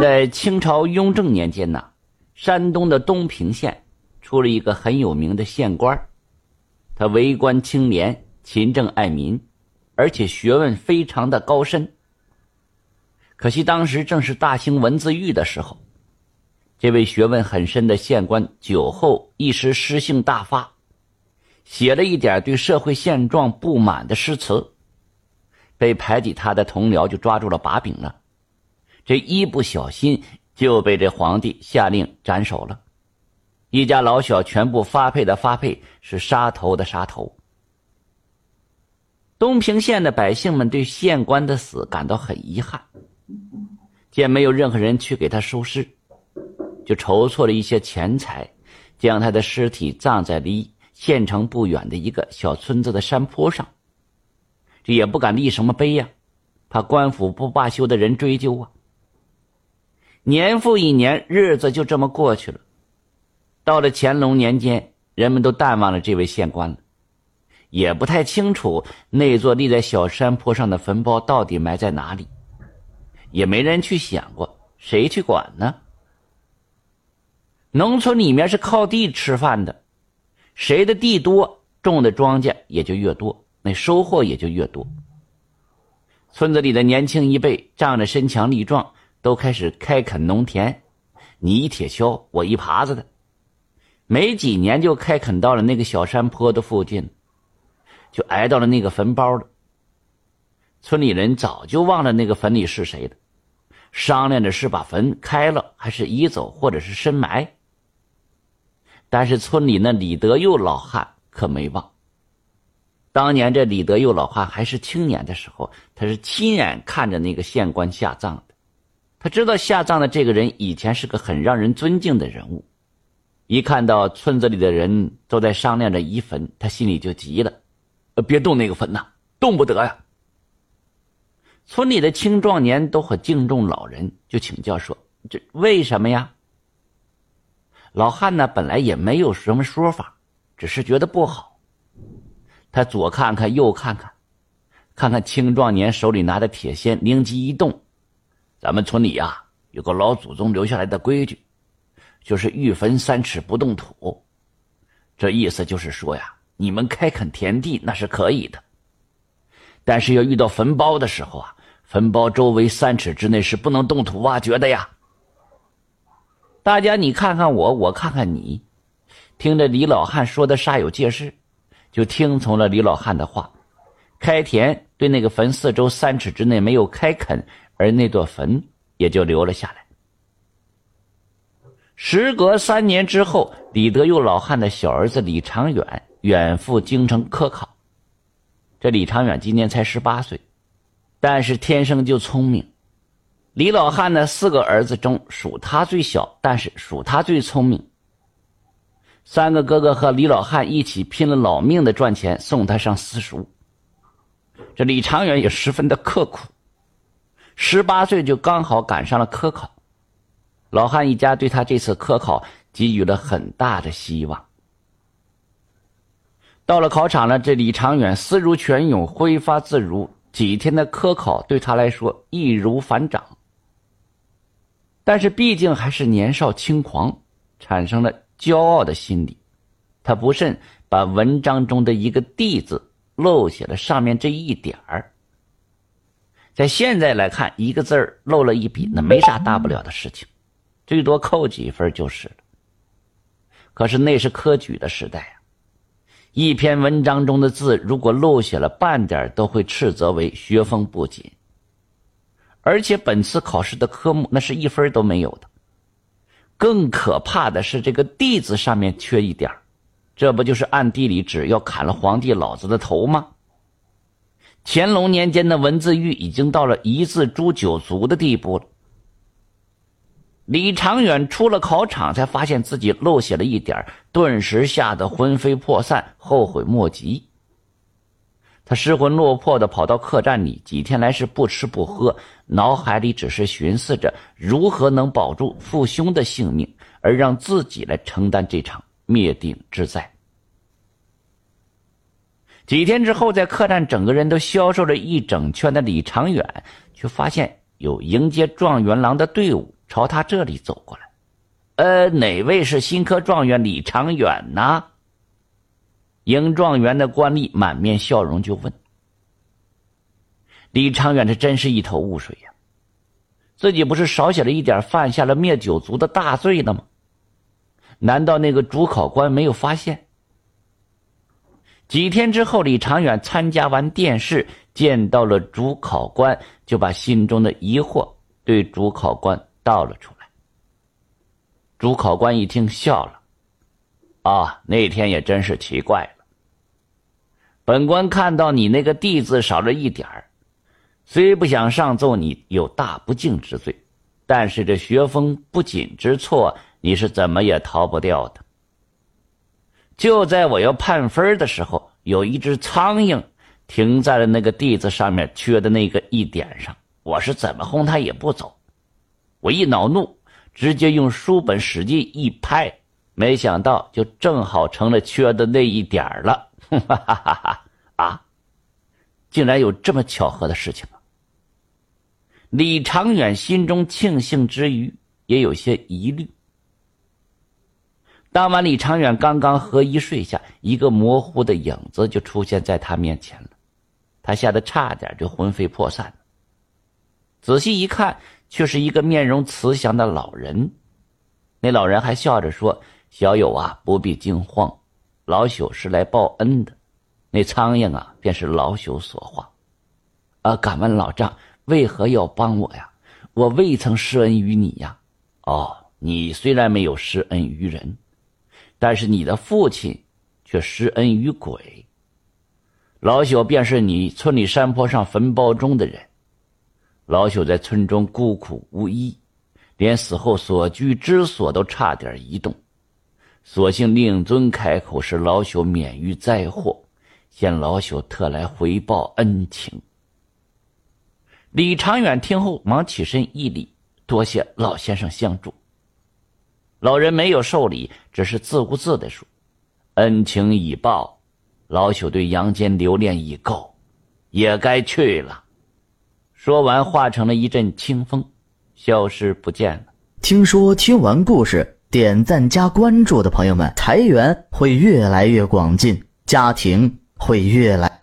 在清朝雍正年间呢，山东的东平县出了一个很有名的县官，他为官清廉、勤政爱民，而且学问非常的高深。可惜当时正是大兴文字狱的时候，这位学问很深的县官酒后一时诗性大发，写了一点对社会现状不满的诗词，被排挤他的同僚就抓住了把柄了。这一不小心就被这皇帝下令斩首了，一家老小全部发配的发配，是杀头的杀头。东平县的百姓们对县官的死感到很遗憾。见没有任何人去给他收尸，就筹措了一些钱财，将他的尸体葬在离县城不远的一个小村子的山坡上。这也不敢立什么碑呀，怕官府不罢休的人追究啊。年复一年，日子就这么过去了。到了乾隆年间，人们都淡忘了这位县官了，也不太清楚那座立在小山坡上的坟包到底埋在哪里。也没人去想过，谁去管呢？农村里面是靠地吃饭的，谁的地多，种的庄稼也就越多，那收获也就越多。村子里的年轻一辈仗着身强力壮，都开始开垦农田，你一铁锹，我一耙子的，没几年就开垦到了那个小山坡的附近，就挨到了那个坟包了。村里人早就忘了那个坟里是谁的。商量着是把坟开了，还是移走，或者是深埋。但是村里那李德佑老汉可没忘。当年这李德佑老汉还是青年的时候，他是亲眼看着那个县官下葬。他知道下葬的这个人以前是个很让人尊敬的人物。一看到村子里的人都在商量着移坟，他心里就急了：“别动那个坟呐，动不得呀！”村里的青壮年都很敬重老人，就请教说：“这为什么呀？”老汉呢，本来也没有什么说法，只是觉得不好。他左看看，右看看，看看青壮年手里拿的铁锨，灵机一动：“咱们村里呀，有个老祖宗留下来的规矩，就是欲坟三尺不动土。这意思就是说呀，你们开垦田地那是可以的，但是要遇到坟包的时候啊。”坟包周围三尺之内是不能动土挖掘的呀！大家你看看我，我看看你，听着李老汉说的煞有介事，就听从了李老汉的话，开田对那个坟四周三尺之内没有开垦，而那座坟也就留了下来。时隔三年之后，李德佑老汉的小儿子李长远远赴京城科考，这李长远今年才十八岁。但是天生就聪明，李老汉的四个儿子中属他最小，但是属他最聪明。三个哥哥和李老汉一起拼了老命的赚钱送他上私塾。这李长远也十分的刻苦，十八岁就刚好赶上了科考。老汉一家对他这次科考给予了很大的希望。到了考场了，这李长远思如泉涌，挥发自如。几天的科考对他来说易如反掌，但是毕竟还是年少轻狂，产生了骄傲的心理。他不慎把文章中的一个“地”字漏写了上面这一点儿。在现在来看，一个字儿漏了一笔，那没啥大不了的事情，最多扣几分就是了。可是那是科举的时代啊。一篇文章中的字，如果漏写了半点，都会斥责为学风不谨。而且本次考试的科目，那是一分都没有的。更可怕的是，这个“地”字上面缺一点，这不就是暗地里指要砍了皇帝老子的头吗？乾隆年间的文字狱已经到了一字诛九族的地步了。李长远出了考场，才发现自己漏写了一点，顿时吓得魂飞魄散，后悔莫及。他失魂落魄的跑到客栈里，几天来是不吃不喝，脑海里只是寻思着如何能保住父兄的性命，而让自己来承担这场灭顶之灾。几天之后，在客栈整个人都消瘦了一整圈的李长远，却发现有迎接状元郎的队伍朝他这里走过来。呃，哪位是新科状元李长远呢？迎状元的官吏满面笑容就问：“李长远，这真是一头雾水呀！自己不是少写了一点，犯下了灭九族的大罪了吗？难道那个主考官没有发现？”几天之后，李长远参加完殿试，见到了主考官，就把心中的疑惑对主考官道了出来。主考官一听笑了：“啊，那天也真是奇怪了。本官看到你那个‘地’字少了一点儿，虽不想上奏你有大不敬之罪，但是这学风不谨之错，你是怎么也逃不掉的。”就在我要判分的时候，有一只苍蝇停在了那个地字上面缺的那个一点上。我是怎么轰它也不走，我一恼怒，直接用书本使劲一拍，没想到就正好成了缺的那一点了。哈哈哈哈！啊，竟然有这么巧合的事情！李长远心中庆幸之余，也有些疑虑。当晚，李长远刚刚合衣睡下，一个模糊的影子就出现在他面前了，他吓得差点就魂飞魄散。仔细一看，却是一个面容慈祥的老人。那老人还笑着说：“小友啊，不必惊慌，老朽是来报恩的。那苍蝇啊，便是老朽所化。啊，敢问老丈为何要帮我呀？我未曾施恩于你呀。哦，你虽然没有施恩于人。”但是你的父亲却施恩于鬼。老朽便是你村里山坡上坟包中的人。老朽在村中孤苦无依，连死后所居之所都差点移动。所幸令尊开口，使老朽免于灾祸，现老朽特来回报恩情。李长远听后忙起身一礼，多谢老先生相助。老人没有受礼，只是自顾自的说：“恩情已报，老朽对阳间留恋已够，也该去了。”说完，化成了一阵清风，消失不见了。听说听完故事，点赞加关注的朋友们，财源会越来越广进，家庭会越来。